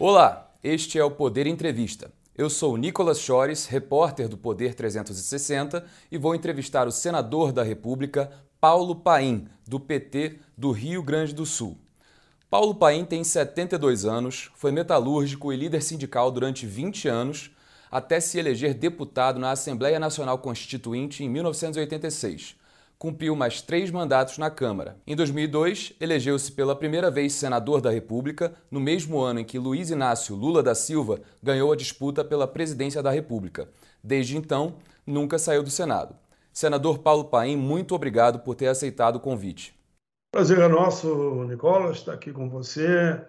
Olá, este é o Poder Entrevista. Eu sou Nicolas Chores, repórter do Poder 360, e vou entrevistar o senador da República, Paulo Paim, do PT do Rio Grande do Sul. Paulo Paim tem 72 anos, foi metalúrgico e líder sindical durante 20 anos, até se eleger deputado na Assembleia Nacional Constituinte em 1986 cumpriu mais três mandatos na Câmara. Em 2002, elegeu-se pela primeira vez senador da República, no mesmo ano em que Luiz Inácio Lula da Silva ganhou a disputa pela presidência da República. Desde então, nunca saiu do Senado. Senador Paulo Paim, muito obrigado por ter aceitado o convite. Prazer é nosso, Nicola, estar aqui com você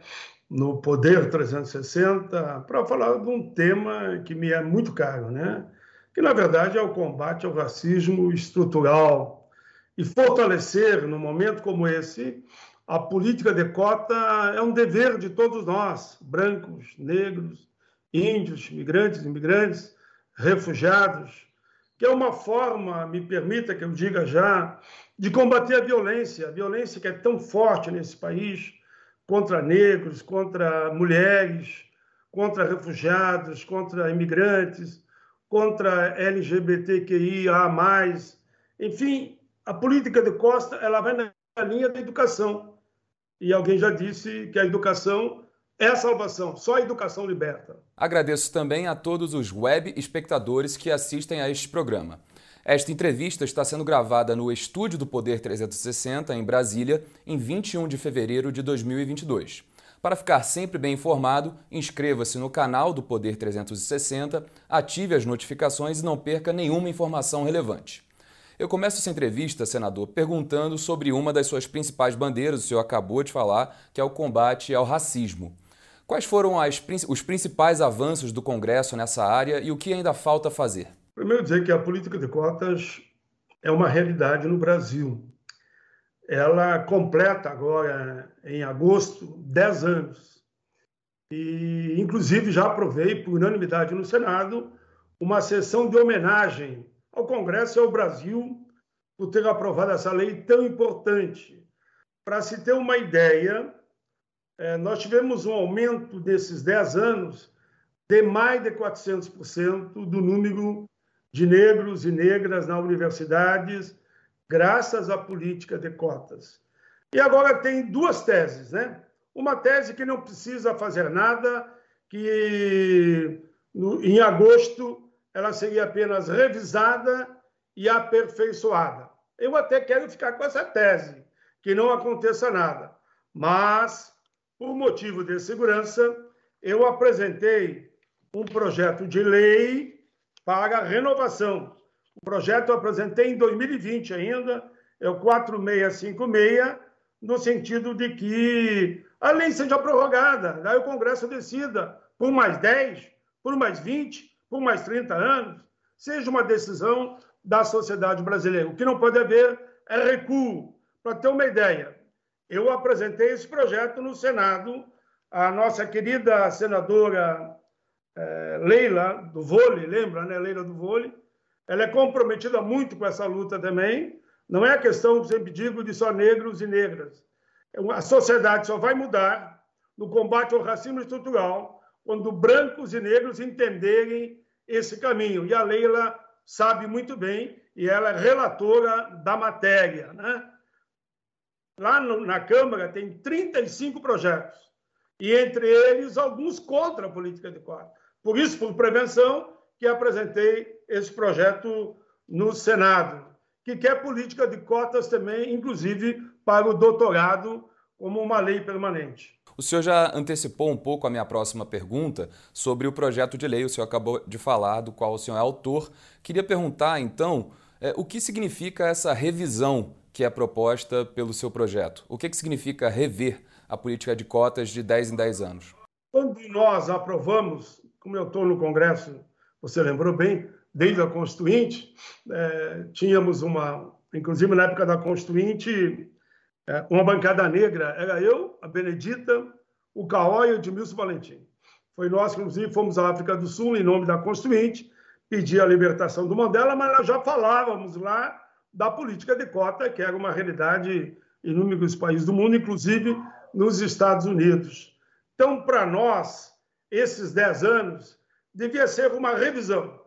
no Poder 360 para falar de um tema que me é muito caro, né? Que na verdade é o combate ao racismo estrutural e fortalecer, num momento como esse, a política de cota é um dever de todos nós, brancos, negros, índios, migrantes, imigrantes, refugiados, que é uma forma, me permita que eu diga já, de combater a violência, a violência que é tão forte nesse país contra negros, contra mulheres, contra refugiados, contra imigrantes, contra LGBTQIA+, enfim, a política de Costa ela vai na linha da educação. E alguém já disse que a educação é a salvação, só a educação liberta. Agradeço também a todos os web espectadores que assistem a este programa. Esta entrevista está sendo gravada no estúdio do Poder 360, em Brasília, em 21 de fevereiro de 2022. Para ficar sempre bem informado, inscreva-se no canal do Poder 360, ative as notificações e não perca nenhuma informação relevante. Eu começo essa entrevista, senador, perguntando sobre uma das suas principais bandeiras, o senhor acabou de falar, que é o combate ao racismo. Quais foram as, os principais avanços do Congresso nessa área e o que ainda falta fazer? Primeiro, dizer que a política de cotas é uma realidade no Brasil. Ela completa agora, em agosto, 10 anos. E, inclusive, já aprovei, por unanimidade no Senado, uma sessão de homenagem ao Congresso e ao Brasil por ter aprovado essa lei tão importante. Para se ter uma ideia, é, nós tivemos um aumento desses 10 anos de mais de 400% do número de negros e negras nas universidades, graças à política de cotas. E agora tem duas teses, né? Uma tese que não precisa fazer nada, que em agosto ela seria apenas revisada e aperfeiçoada. Eu até quero ficar com essa tese, que não aconteça nada. Mas, por motivo de segurança, eu apresentei um projeto de lei para renovação. O projeto eu apresentei em 2020 ainda, é o 4656, no sentido de que a lei seja prorrogada, daí o Congresso decida por mais 10, por mais 20, por mais 30 anos, seja uma decisão da sociedade brasileira. O que não pode haver é recuo. Para ter uma ideia, eu apresentei esse projeto no Senado, a nossa querida senadora é, Leila do vôlei, lembra, né? Leila do vôlei, ela é comprometida muito com essa luta também. Não é a questão, sempre digo, de só negros e negras. A sociedade só vai mudar no combate ao racismo estrutural quando brancos e negros entenderem esse caminho. E a Leila sabe muito bem, e ela é relatora da matéria. Né? Lá no, na Câmara tem 35 projetos, e entre eles alguns contra a política de cota. Por isso, por prevenção, que apresentei esse projeto no Senado, que quer política de cotas também, inclusive para o doutorado, como uma lei permanente. O senhor já antecipou um pouco a minha próxima pergunta sobre o projeto de lei, o senhor acabou de falar, do qual o senhor é autor. Queria perguntar, então, é, o que significa essa revisão que é proposta pelo seu projeto? O que, que significa rever a política de cotas de 10 em 10 anos? Quando nós aprovamos, como eu estou no Congresso, você lembrou bem, desde a Constituinte, é, tínhamos uma, inclusive na época da Constituinte, uma bancada negra, era eu, a Benedita, o Caó e o Edmilson Valentim. Foi nós, inclusive, fomos à África do Sul em nome da Constituinte, pedir a libertação do Mandela, mas nós já falávamos lá da política de cota, que era uma realidade em inúmeros países do mundo, inclusive nos Estados Unidos. Então, para nós, esses 10 anos devia ser uma revisão.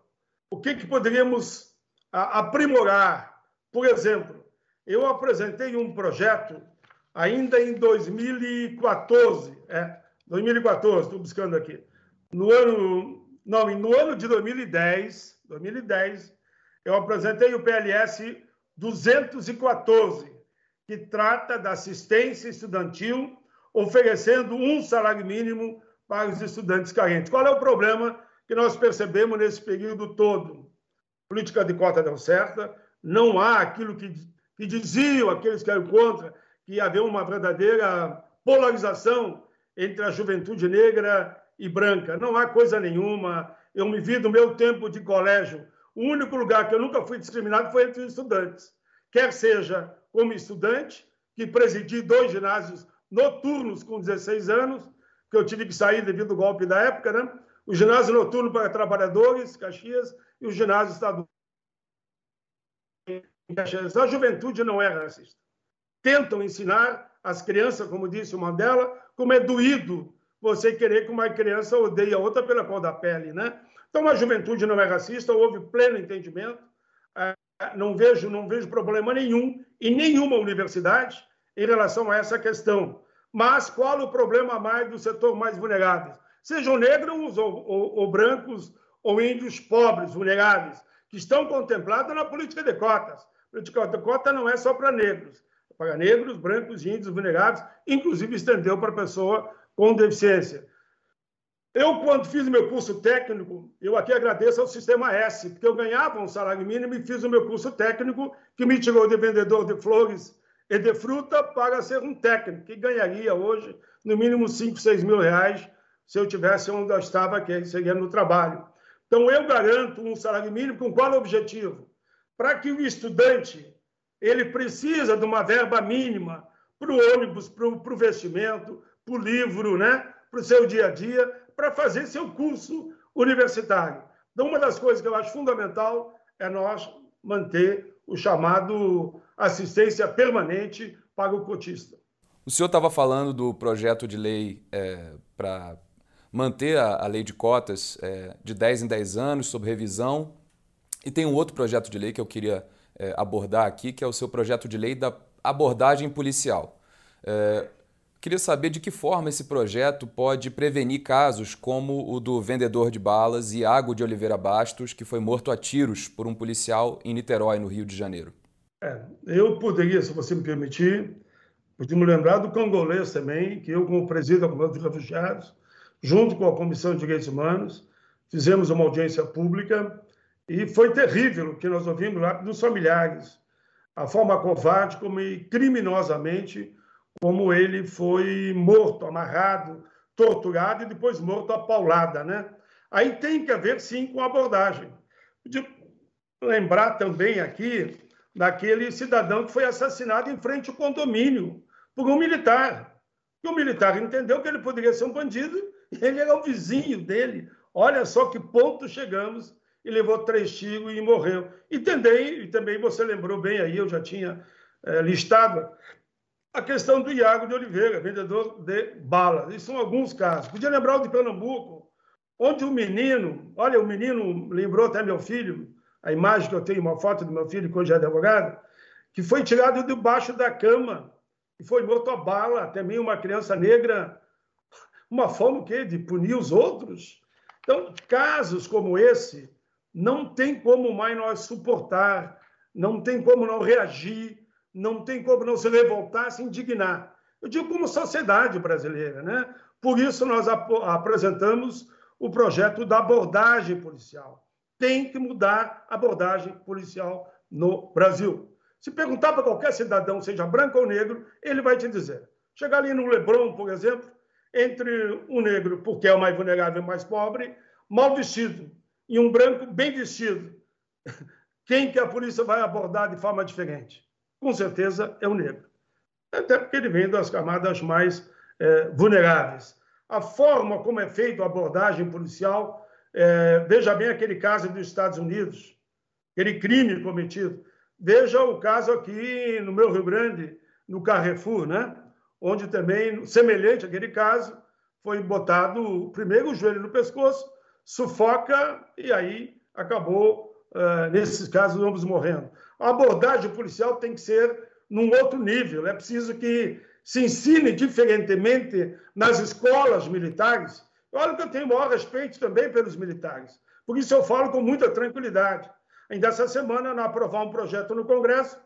O que, que poderíamos aprimorar? Por exemplo, eu apresentei um projeto ainda em 2014, é, 2014, estou buscando aqui. No ano, não, no ano de 2010, 2010, eu apresentei o PLS 214, que trata da assistência estudantil, oferecendo um salário mínimo para os estudantes carentes. Qual é o problema que nós percebemos nesse período todo? Política de cota deu certa, não há aquilo que, que diziam aqueles que eram contra, que havia uma verdadeira polarização entre a juventude negra e branca. Não há coisa nenhuma. Eu me vi do meu tempo de colégio. O único lugar que eu nunca fui discriminado foi entre os estudantes. Quer seja como estudante, que presidi dois ginásios noturnos com 16 anos, que eu tive que sair devido ao golpe da época, né? O ginásio noturno para trabalhadores, Caxias, e o ginásio estadual A juventude não é racista. Tentam ensinar as crianças, como disse uma delas, como é doído você querer que uma criança odeie a outra pela cor da pele, né? Então a juventude não é racista, houve pleno entendimento. É, não vejo, não vejo problema nenhum em nenhuma universidade em relação a essa questão. Mas qual o problema mais do setor mais vulnerável? Sejam negros ou, ou, ou brancos ou índios pobres, vulneráveis, que estão contemplados na política de cotas. A cota não é só para negros, é para negros, brancos, índios, vulneráveis, inclusive estendeu para pessoa com deficiência. Eu, quando fiz o meu curso técnico, eu aqui agradeço ao Sistema S, porque eu ganhava um salário mínimo e fiz o meu curso técnico, que me tirou de vendedor de flores e de fruta para ser um técnico, que ganharia hoje no mínimo 5, 6 mil reais se eu tivesse onde eu estava, que seria no trabalho. Então, eu garanto um salário mínimo com qual objetivo? Para que o estudante ele precisa de uma verba mínima para o ônibus, para o vestimento, para o livro, né? para o seu dia a dia, para fazer seu curso universitário. Então, uma das coisas que eu acho fundamental é nós manter o chamado assistência permanente para o cotista. O senhor estava falando do projeto de lei é, para manter a, a, lei de cotas é, de 10 em 10 anos, sob revisão. E tem um outro projeto de lei que eu queria é, abordar aqui, que é o seu projeto de lei da abordagem policial. É, Queria saber de que forma esse projeto pode prevenir casos como o do vendedor de balas Iago de Oliveira Bastos, que foi morto a tiros por um policial em Niterói, no Rio de Janeiro. É, eu poderia, se você me permitir, podíamos lembrar do congolês também, que eu, como presidente da Comissão de Refugiados, junto com a Comissão de Direitos Humanos, fizemos uma audiência pública e foi terrível o que nós ouvimos lá dos familiares, a forma covarde como criminosamente como ele foi morto, amarrado, torturado e depois morto a paulada, né? Aí tem que haver, sim, com abordagem. De lembrar também aqui daquele cidadão que foi assassinado em frente ao condomínio por um militar. E o militar entendeu que ele poderia ser um bandido e ele era o vizinho dele. Olha só que ponto chegamos e levou três tiros e morreu. E também, e também você lembrou bem aí, eu já tinha é, listado a questão do Iago de Oliveira, vendedor de balas. Isso são alguns casos. Podia lembrar o de Pernambuco, onde o menino, olha, o menino lembrou até meu filho, a imagem que eu tenho, uma foto do meu filho, que hoje é advogado, que foi tirado debaixo da cama e foi morto a bala. Também uma criança negra, uma forma o quê? De punir os outros. Então, casos como esse, não tem como mais nós suportar, não tem como não reagir, não tem como não se revoltar, se indignar. Eu digo como sociedade brasileira, né? Por isso nós ap apresentamos o projeto da abordagem policial. Tem que mudar a abordagem policial no Brasil. Se perguntar para qualquer cidadão, seja branco ou negro, ele vai te dizer. Chegar ali no Leblon, por exemplo, entre um negro, porque é o mais vulnerável e mais pobre, mal vestido, e um branco bem vestido, quem que a polícia vai abordar de forma diferente? com certeza é o negro. Até porque ele vem das camadas mais é, vulneráveis. A forma como é feita a abordagem policial, é, veja bem aquele caso dos Estados Unidos, aquele crime cometido. Veja o caso aqui no meu Rio Grande, no Carrefour, né? onde também, semelhante àquele caso, foi botado primeiro o joelho no pescoço, sufoca e aí acabou, uh, nesses casos, ambos morrendo. A abordagem policial tem que ser num outro nível. É preciso que se ensine diferentemente nas escolas militares. Olha que eu tenho o maior respeito também pelos militares. Por isso eu falo com muita tranquilidade. Ainda essa semana, nós aprovar um projeto no Congresso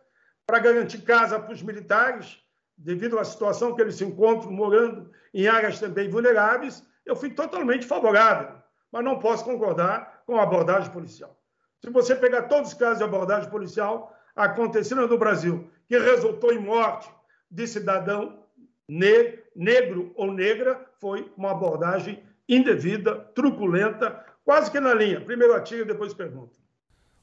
para garantir casa para os militares, devido à situação que eles se encontram morando em áreas também vulneráveis, eu fui totalmente favorável, mas não posso concordar com a abordagem policial. Se você pegar todos os casos de abordagem policial acontecendo no Brasil, que resultou em morte de cidadão negro ou negra, foi uma abordagem indevida, truculenta, quase que na linha. Primeiro atira, depois pergunta.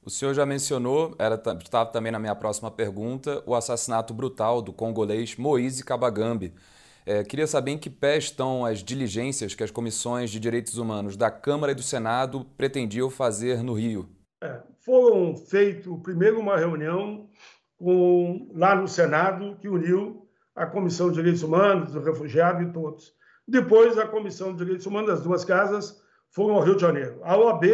O senhor já mencionou, estava também na minha próxima pergunta, o assassinato brutal do congolês Moise Kabagambi. É, queria saber em que pé estão as diligências que as comissões de direitos humanos da Câmara e do Senado pretendiam fazer no Rio. É, foram feito primeiro uma reunião com, lá no Senado que uniu a Comissão de Direitos Humanos, do Refugiado e todos. Depois, a Comissão de Direitos Humanos das duas casas foram ao Rio de Janeiro. A OAB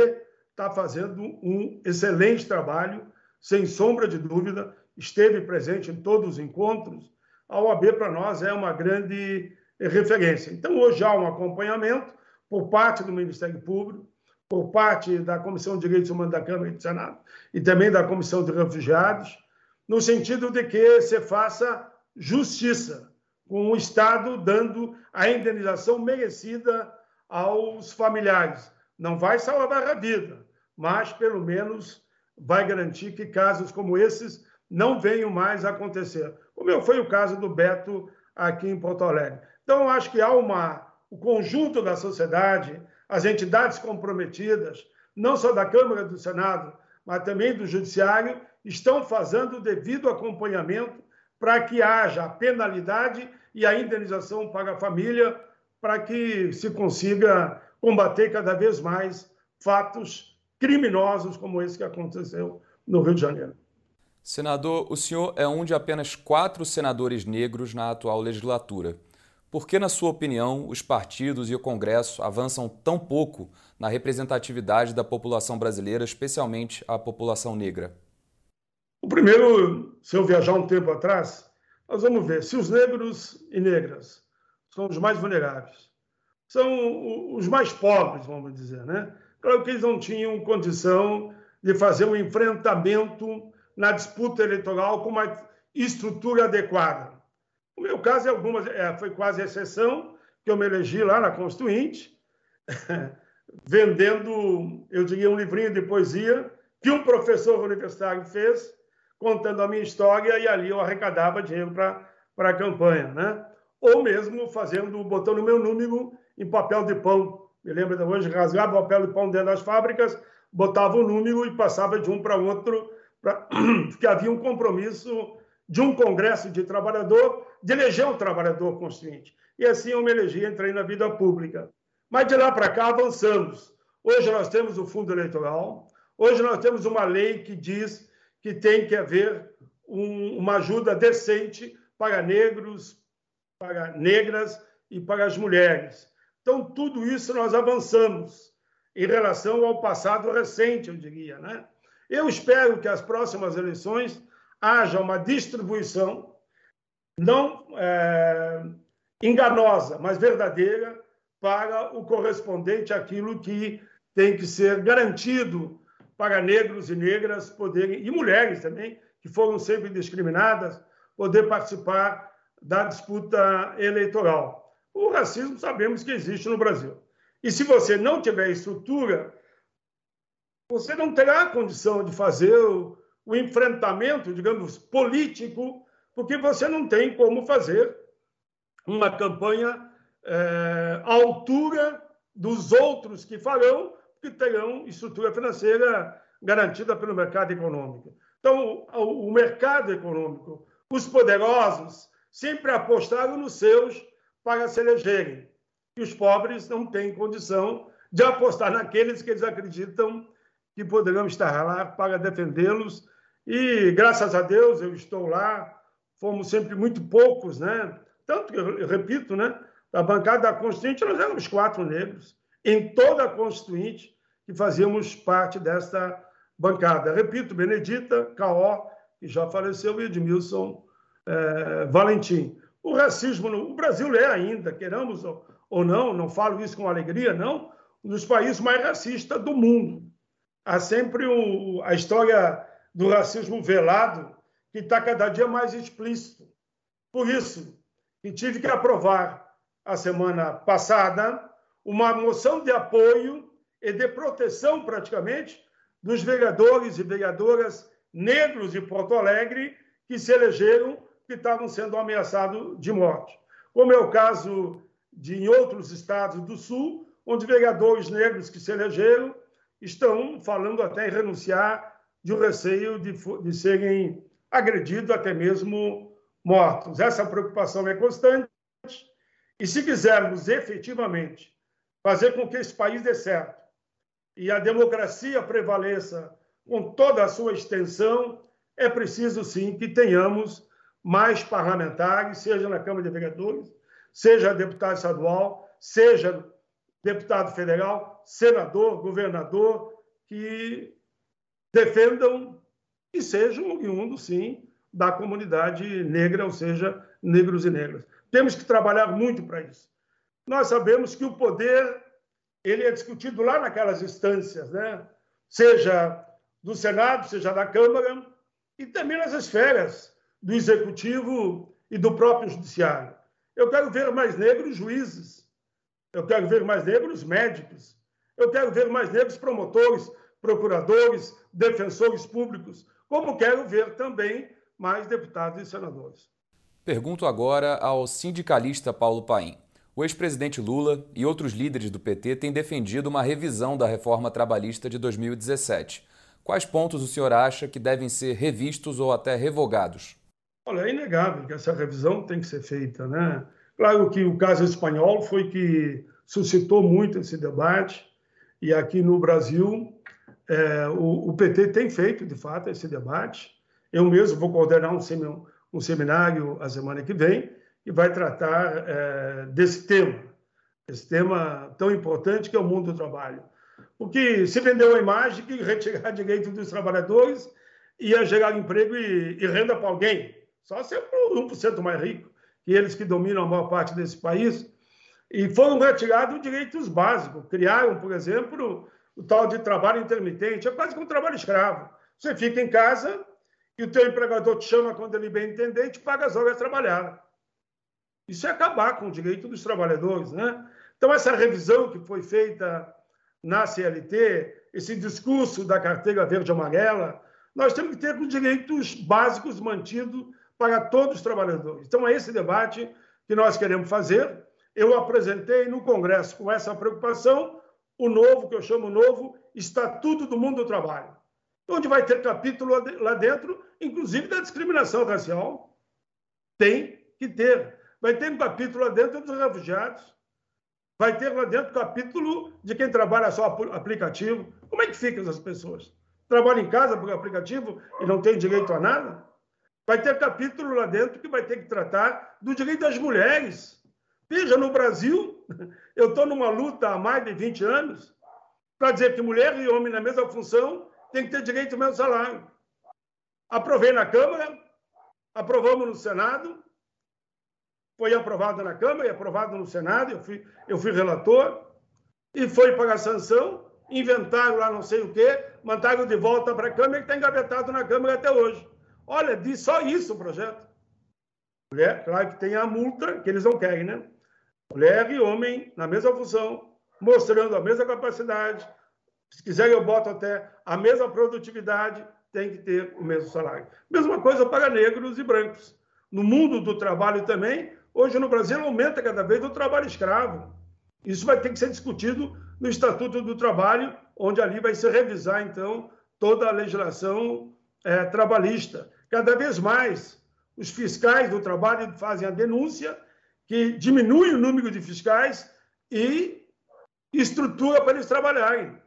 está fazendo um excelente trabalho, sem sombra de dúvida, esteve presente em todos os encontros. A OAB, para nós, é uma grande referência. Então, hoje há um acompanhamento por parte do Ministério Público, por parte da Comissão de Direitos Humanos da Câmara e do Senado e também da Comissão de Refugiados, no sentido de que se faça justiça, com o Estado dando a indenização merecida aos familiares. Não vai salvar a vida, mas pelo menos vai garantir que casos como esses não venham mais a acontecer, como foi o caso do Beto aqui em Porto Alegre. Então, acho que há uma, o conjunto da sociedade, as entidades comprometidas, não só da Câmara do Senado, mas também do Judiciário, estão fazendo o devido acompanhamento para que haja a penalidade e a indenização para a família, para que se consiga combater cada vez mais fatos criminosos como esse que aconteceu no Rio de Janeiro. Senador, o senhor é um de apenas quatro senadores negros na atual legislatura. Por que, na sua opinião, os partidos e o Congresso avançam tão pouco na representatividade da população brasileira, especialmente a população negra? O primeiro, se eu viajar um tempo atrás, nós vamos ver se os negros e negras são os mais vulneráveis, são os mais pobres, vamos dizer, né? Claro que eles não tinham condição de fazer um enfrentamento na disputa eleitoral com uma estrutura adequada. O meu caso é algumas, é, foi quase exceção, que eu me elegi lá na Constituinte, vendendo, eu diria, um livrinho de poesia que um professor universitário fez, contando a minha história, e ali eu arrecadava dinheiro para a campanha, né? Ou mesmo fazendo, botando o meu número em papel de pão me lembro de hoje, rasgava o papel de pão dentro das fábricas, botava o número e passava de um para outro, pra... porque havia um compromisso de um congresso de trabalhador de eleger um trabalhador constituinte. E assim eu me elegi, entrei na vida pública. Mas de lá para cá avançamos. Hoje nós temos o fundo eleitoral, hoje nós temos uma lei que diz que tem que haver um, uma ajuda decente para negros, para negras e para as mulheres. Então, tudo isso nós avançamos em relação ao passado recente, eu diria. Né? Eu espero que as próximas eleições haja uma distribuição não é, enganosa, mas verdadeira para o correspondente àquilo que tem que ser garantido para negros e negras poderem, e mulheres também, que foram sempre discriminadas, poder participar da disputa eleitoral. O racismo sabemos que existe no Brasil. E se você não tiver estrutura, você não terá condição de fazer o, o enfrentamento, digamos, político, porque você não tem como fazer uma campanha é, à altura dos outros que farão, que terão estrutura financeira garantida pelo mercado econômico. Então, o, o mercado econômico, os poderosos, sempre apostaram nos seus para se elegerem. E os pobres não têm condição de apostar naqueles que eles acreditam que poderão estar lá para defendê-los. E, graças a Deus, eu estou lá. Fomos sempre muito poucos, né? Tanto que, eu repito, né? da bancada da Constituinte, nós éramos quatro negros, em toda a Constituinte, que fazíamos parte desta bancada. Repito, Benedita, Caó, que já faleceu, e Edmilson é, Valentim. O racismo, no, o Brasil é ainda, queramos ou não, não falo isso com alegria, não, um dos países mais racistas do mundo. Há sempre o, a história do racismo velado, que está cada dia mais explícito. Por isso, que tive que aprovar a semana passada uma moção de apoio e de proteção, praticamente, dos vereadores e vereadoras negros de Porto Alegre que se elegeram que estavam sendo ameaçados de morte. Como é o caso de em outros estados do Sul, onde vereadores negros que se elegeram estão falando até em renunciar de um receio de, de serem agredidos, até mesmo mortos. Essa preocupação é constante. E se quisermos efetivamente fazer com que esse país dê certo e a democracia prevaleça com toda a sua extensão, é preciso sim que tenhamos mais parlamentares, seja na Câmara de Vereadores, seja deputado estadual, seja deputado federal, senador, governador, que defendam e sejam oriundos, sim, da comunidade negra, ou seja, negros e negras. Temos que trabalhar muito para isso. Nós sabemos que o poder ele é discutido lá naquelas instâncias, né? seja do Senado, seja da Câmara, e também nas esferas do Executivo e do próprio Judiciário. Eu quero ver mais negros juízes, eu quero ver mais negros médicos, eu quero ver mais negros promotores, procuradores, defensores públicos, como quero ver também mais deputados e senadores. Pergunto agora ao sindicalista Paulo Paim. O ex-presidente Lula e outros líderes do PT têm defendido uma revisão da reforma trabalhista de 2017. Quais pontos o senhor acha que devem ser revistos ou até revogados? Olha, é inegável que essa revisão tem que ser feita, né? Claro que o caso espanhol foi que suscitou muito esse debate e aqui no Brasil é, o, o, PT tem feito, de fato, esse debate. Eu mesmo vou coordenar um, um seminário a semana que vem que vai tratar é, desse tema, esse tema tão importante que é o mundo do trabalho. Porque se vendeu a imagem que retirar direito dos trabalhadores ia gerar emprego e, e renda para alguém, só se é para 1% mais rico, que eles que dominam a maior parte desse país. E foram retirados direitos básicos. Criaram, por exemplo, o tal de trabalho intermitente, é quase como um trabalho escravo. Você fica em casa e o teu empregador te chama quando ele bem entender e te paga as horas trabalhadas. Isso é acabar com o direito dos trabalhadores, né? Então, essa revisão que foi feita na CLT, esse discurso da carteira verde-amarela, nós temos que ter os direitos básicos mantidos para todos os trabalhadores. Então, é esse debate que nós queremos fazer. Eu apresentei no Congresso, com essa preocupação, o novo, que eu chamo novo Estatuto do Mundo do Trabalho, onde vai ter capítulo lá dentro, inclusive da discriminação racial. Tem que ter. Vai ter um capítulo lá dentro dos refugiados. Vai ter lá dentro capítulo de quem trabalha só aplicativo. Como é que ficam essas pessoas? Trabalham em casa por aplicativo e não tem direito a nada? Vai ter capítulo lá dentro que vai ter que tratar do direito das mulheres. Veja, no Brasil, eu estou numa luta há mais de 20 anos para dizer que mulher e homem na mesma função têm que ter direito ao mesmo salário. Aprovei na Câmara, aprovamos no Senado, foi aprovado na Câmara e aprovado no Senado, eu fui, eu fui relator, e foi para a sanção, inventaram lá não sei o quê, mandaram de volta para a Câmara, que está engavetado na Câmara até hoje. Olha, diz só isso o projeto. Mulher, claro que tem a multa, que eles não querem, né? Mulher e homem na mesma função, mostrando a mesma capacidade. Se quiser, eu boto até a mesma produtividade, tem que ter o mesmo salário. Mesma coisa para negros e brancos. No mundo do trabalho também, Hoje no Brasil aumenta cada vez o trabalho escravo. Isso vai ter que ser discutido no Estatuto do Trabalho, onde ali vai se revisar, então, toda a legislação é, trabalhista. Cada vez mais, os fiscais do trabalho fazem a denúncia, que diminui o número de fiscais e estrutura para eles trabalharem,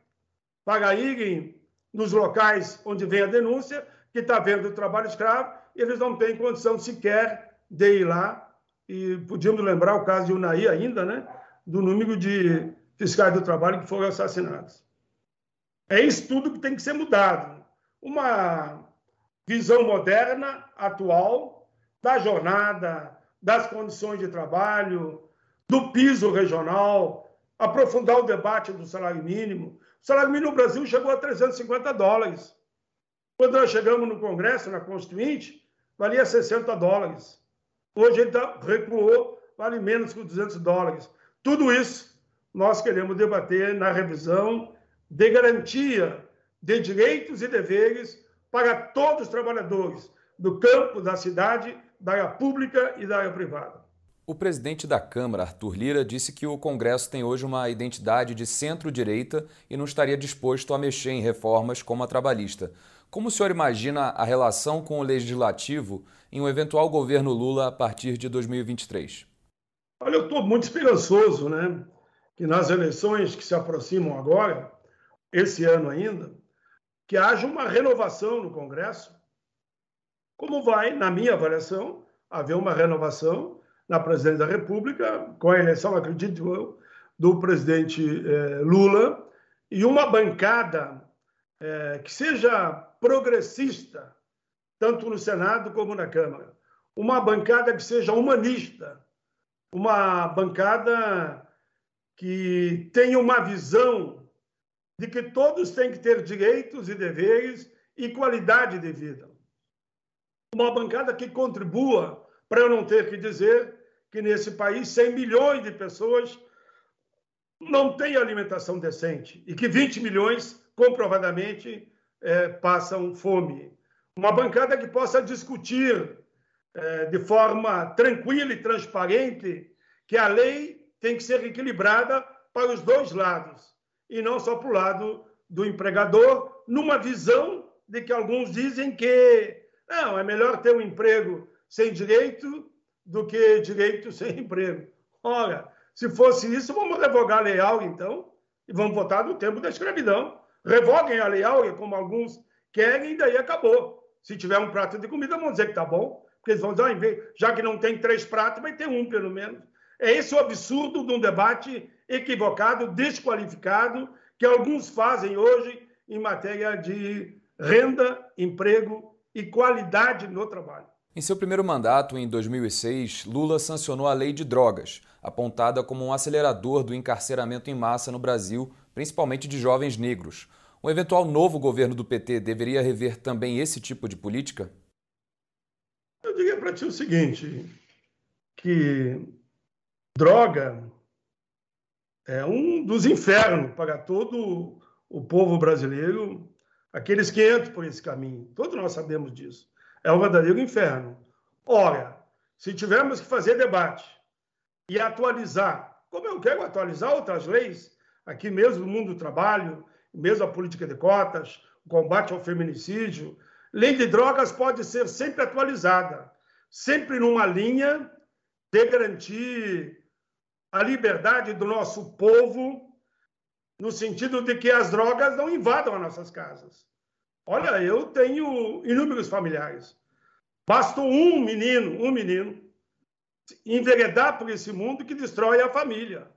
para irem nos locais onde vem a denúncia, que está vendo o trabalho escravo, e eles não têm condição sequer de ir lá e podíamos lembrar o caso de Unai ainda, né? Do número de fiscais do trabalho que foram assassinados. É isso tudo que tem que ser mudado. Uma visão moderna, atual, da jornada, das condições de trabalho, do piso regional, aprofundar o debate do salário mínimo. O salário mínimo no Brasil chegou a 350 dólares. Quando nós chegamos no Congresso, na Constituinte, valia 60 dólares. Hoje ele tá, recuou, vale menos que 200 dólares. Tudo isso nós queremos debater na revisão de garantia de direitos e deveres para todos os trabalhadores do campo, da cidade, da área pública e da área privada. O presidente da Câmara, Arthur Lira, disse que o Congresso tem hoje uma identidade de centro-direita e não estaria disposto a mexer em reformas como a trabalhista. Como o senhor imagina a relação com o legislativo em um eventual governo Lula a partir de 2023? Olha, eu estou muito esperançoso, né? Que nas eleições que se aproximam agora, esse ano ainda, que haja uma renovação no Congresso, como vai, na minha avaliação, haver uma renovação na presidência da República, com a eleição, acredito eu, do presidente eh, Lula, e uma bancada eh, que seja progressista, tanto no Senado como na Câmara. Uma bancada que seja humanista, uma bancada que tenha uma visão de que todos têm que ter direitos e deveres e qualidade de vida. Uma bancada que contribua para eu não ter que dizer que nesse país 100 milhões de pessoas não têm alimentação decente e que 20 milhões comprovadamente é, passam fome uma bancada que possa discutir é, de forma tranquila e transparente que a lei tem que ser equilibrada para os dois lados e não só para o lado do empregador, numa visão de que alguns dizem que não é melhor ter um emprego sem direito do que direito sem emprego. Ora, se fosse isso, vamos revogar a Lei Áurea, então, e vamos votar no tempo da escravidão. Revoguem a Lei Áurea, como alguns querem, e daí acabou. Se tiver um prato de comida, vão dizer que está bom, porque eles vão dizer, ah, já que não tem três pratos, vai ter um pelo menos. É esse o absurdo de um debate equivocado, desqualificado, que alguns fazem hoje em matéria de renda, emprego e qualidade no trabalho. Em seu primeiro mandato, em 2006, Lula sancionou a Lei de Drogas, apontada como um acelerador do encarceramento em massa no Brasil, principalmente de jovens negros. Um eventual novo governo do PT deveria rever também esse tipo de política? Eu diria para ti o seguinte, que droga é um dos infernos para todo o povo brasileiro, aqueles que entram por esse caminho. Todos nós sabemos disso. É um verdadeiro inferno. Ora, se tivermos que fazer debate e atualizar, como eu quero atualizar outras leis, aqui mesmo no mundo do trabalho, mesmo a política de cotas, o combate ao feminicídio. Lei de drogas pode ser sempre atualizada, sempre numa linha de garantir a liberdade do nosso povo, no sentido de que as drogas não invadam as nossas casas. Olha, eu tenho inúmeros familiares. Basta um menino, um menino, enveredar por esse mundo que destrói a família.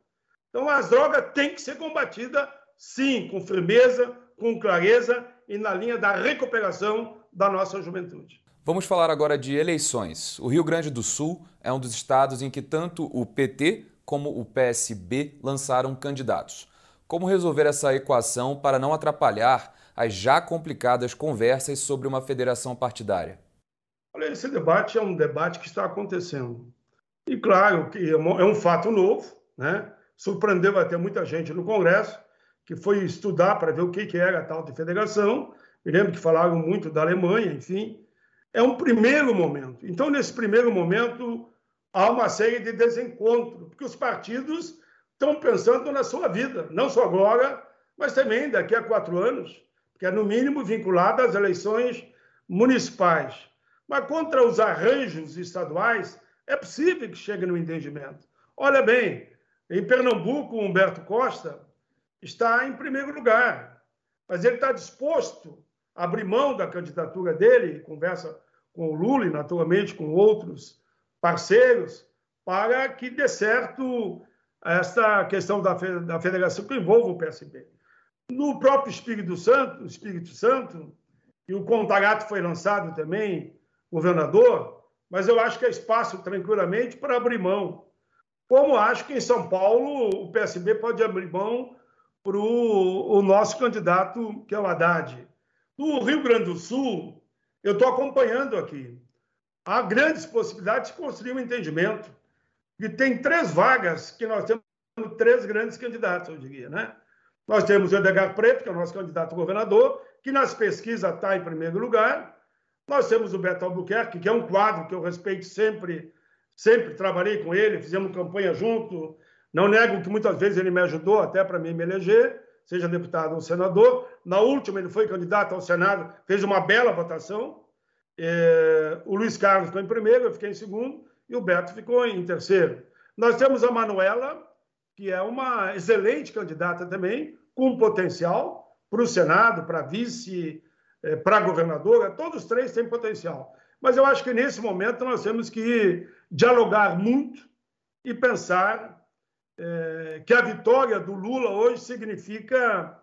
Então, as drogas têm que ser combatidas sim, com firmeza, com clareza e na linha da recuperação da nossa juventude. Vamos falar agora de eleições. O Rio Grande do Sul é um dos estados em que tanto o PT como o PSB lançaram candidatos. Como resolver essa equação para não atrapalhar as já complicadas conversas sobre uma federação partidária? Olha, esse debate é um debate que está acontecendo. E claro que é um é fato novo, né? surpreendeu até muita gente no Congresso, que foi estudar para ver o que, era a tal de federação. Me lembro que falaram muito da Alemanha, enfim. É um primeiro momento. Então, nesse primeiro momento, há uma série de desencontros, porque os partidos estão pensando na sua vida, não só agora, mas também daqui a quatro anos, que é no mínimo vinculada às eleições municipais. Mas contra os arranjos estaduais, é possível que chegue no entendimento. Olha bem, em Pernambuco, Humberto Costa está em primeiro lugar, mas ele está disposto a abrir mão da candidatura dele, conversa com o Lula e, naturalmente, com outros parceiros, para que dê certo esta questão da, da federação que envolva o PSB. No próprio Espírito Santo, Espírito Santo, e o Contagato foi lançado também, governador, mas eu acho que é espaço tranquilamente para abrir mão. Como acho que em São Paulo o PSB pode abrir mão para o nosso candidato, que é o Haddad. No Rio Grande do Sul, eu estou acompanhando aqui. Há grandes possibilidades de construir um entendimento. E tem três vagas que nós temos três grandes candidatos, eu diria, né? Nós temos o Edgar Preto, que é o nosso candidato a governador, que nas pesquisas está em primeiro lugar. Nós temos o Beto Albuquerque, que é um quadro que eu respeito sempre, sempre trabalhei com ele, fizemos campanha junto. Não nego que muitas vezes ele me ajudou até para mim me eleger, seja deputado ou senador. Na última, ele foi candidato ao Senado, fez uma bela votação. É, o Luiz Carlos ficou em primeiro, eu fiquei em segundo, e o Beto ficou em terceiro. Nós temos a Manuela, que é uma excelente candidata também, com potencial para o Senado, para vice, é, para governadora, todos os três têm potencial. Mas eu acho que nesse momento nós temos que dialogar muito e pensar é, que a vitória do Lula hoje significa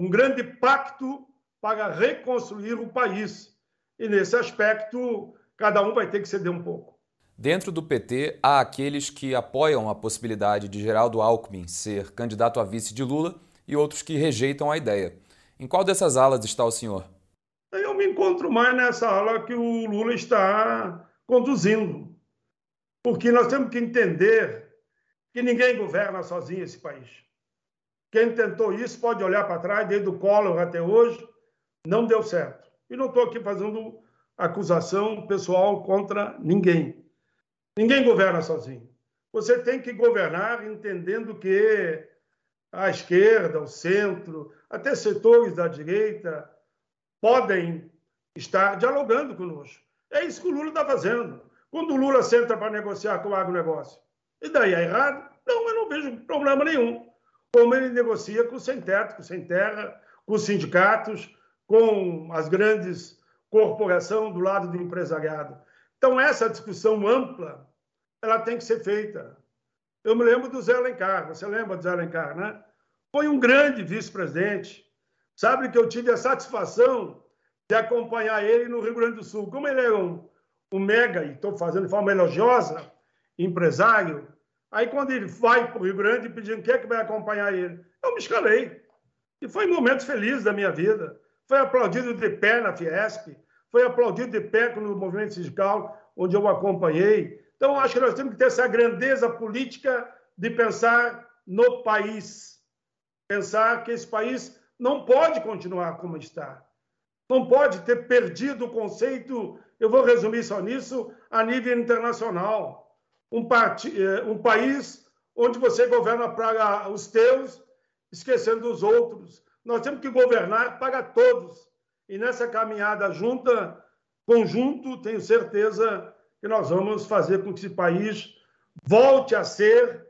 um grande pacto para reconstruir o país. E nesse aspecto, cada um vai ter que ceder um pouco. Dentro do PT, há aqueles que apoiam a possibilidade de Geraldo Alckmin ser candidato a vice de Lula e outros que rejeitam a ideia. Em qual dessas alas está o senhor? Eu me encontro mais nessa ala que o Lula está conduzindo. Porque nós temos que entender que ninguém governa sozinho esse país. Quem tentou isso pode olhar para trás, desde o Collor até hoje, não deu certo. E não estou aqui fazendo acusação pessoal contra ninguém. Ninguém governa sozinho. Você tem que governar entendendo que a esquerda, o centro, até setores da direita podem estar dialogando conosco. É isso que o Lula está fazendo. Quando o Lula senta para negociar com o agronegócio, e daí é errado? Não, eu não vejo problema nenhum. Como ele negocia com o sem teto, com o sem terra, com os sindicatos, com as grandes corporações do lado do empresariado. Então, essa discussão ampla, ela tem que ser feita. Eu me lembro do Zé Alencar, você lembra do Zé Alencar, né? Foi um grande vice-presidente. Sabe que eu tive a satisfação de acompanhar ele no Rio Grande do Sul. Como ele é um, um mega, e estou fazendo de forma elogiosa, empresário, aí quando ele vai para o Rio Grande pedindo quem é que vai acompanhar ele, eu me escalei. E foi um momento feliz da minha vida. Foi aplaudido de pé na Fiesp, foi aplaudido de pé no movimento sindical, onde eu acompanhei. Então, acho que nós temos que ter essa grandeza política de pensar no país. Pensar que esse país não pode continuar como está. Não pode ter perdido o conceito, eu vou resumir só nisso, a nível internacional. Um, eh, um país onde você governa para os teus, esquecendo os outros. Nós temos que governar para todos. E nessa caminhada junta, conjunto, tenho certeza que nós vamos fazer com que esse país volte a ser,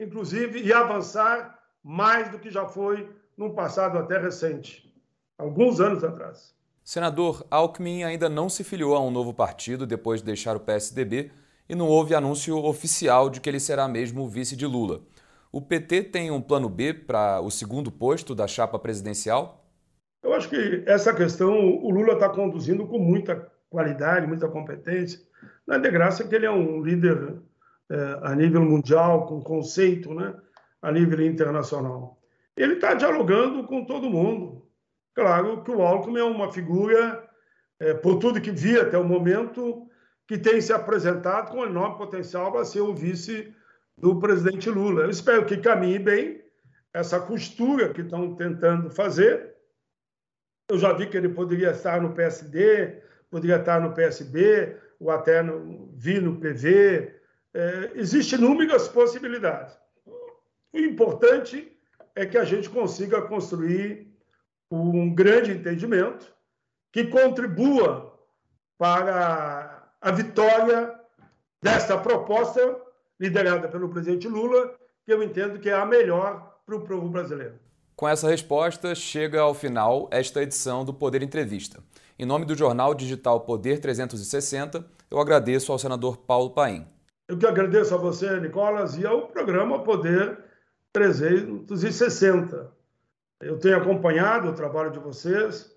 inclusive, e avançar mais do que já foi num passado até recente, alguns anos atrás. Senador, Alckmin ainda não se filiou a um novo partido depois de deixar o PSDB e não houve anúncio oficial de que ele será mesmo vice de Lula. O PT tem um plano B para o segundo posto da chapa presidencial? Eu acho que essa questão o Lula está conduzindo com muita qualidade, muita competência. Não é de graça que ele é um líder é, a nível mundial, com conceito, né? a nível internacional. Ele está dialogando com todo mundo. Claro que o Alckmin é uma figura, é, por tudo que vi até o momento, que tem se apresentado com enorme potencial para ser o vice do presidente Lula. Eu espero que caminhe bem essa costura que estão tentando fazer. Eu já vi que ele poderia estar no PSD, poderia estar no PSB, ou até no, vi no PV. É, Existem inúmeras possibilidades. O importante é que a gente consiga construir um grande entendimento que contribua para a vitória desta proposta liderada pelo presidente Lula, que eu entendo que é a melhor para o povo brasileiro. Com essa resposta, chega ao final esta edição do Poder Entrevista. Em nome do jornal digital Poder 360, eu agradeço ao senador Paulo Paim. Eu que agradeço a você, Nicolas, e ao programa Poder 360. Eu tenho acompanhado o trabalho de vocês.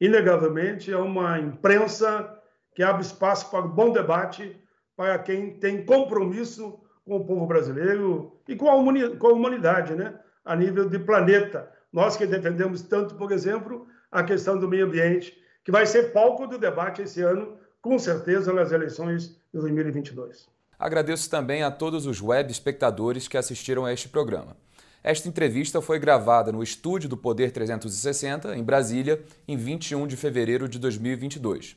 Inegavelmente, é uma imprensa que abre espaço para um bom debate para quem tem compromisso com o povo brasileiro e com a, humanidade, né? a nível de planeta. Nós que defendemos tanto, por exemplo, a questão do meio ambiente, que vai ser palco do debate esse ano, com certeza, nas eleições de 2022. Agradeço também a todos os web espectadores que assistiram a este programa. Esta entrevista foi gravada no estúdio do Poder 360, em Brasília, em 21 de fevereiro de 2022.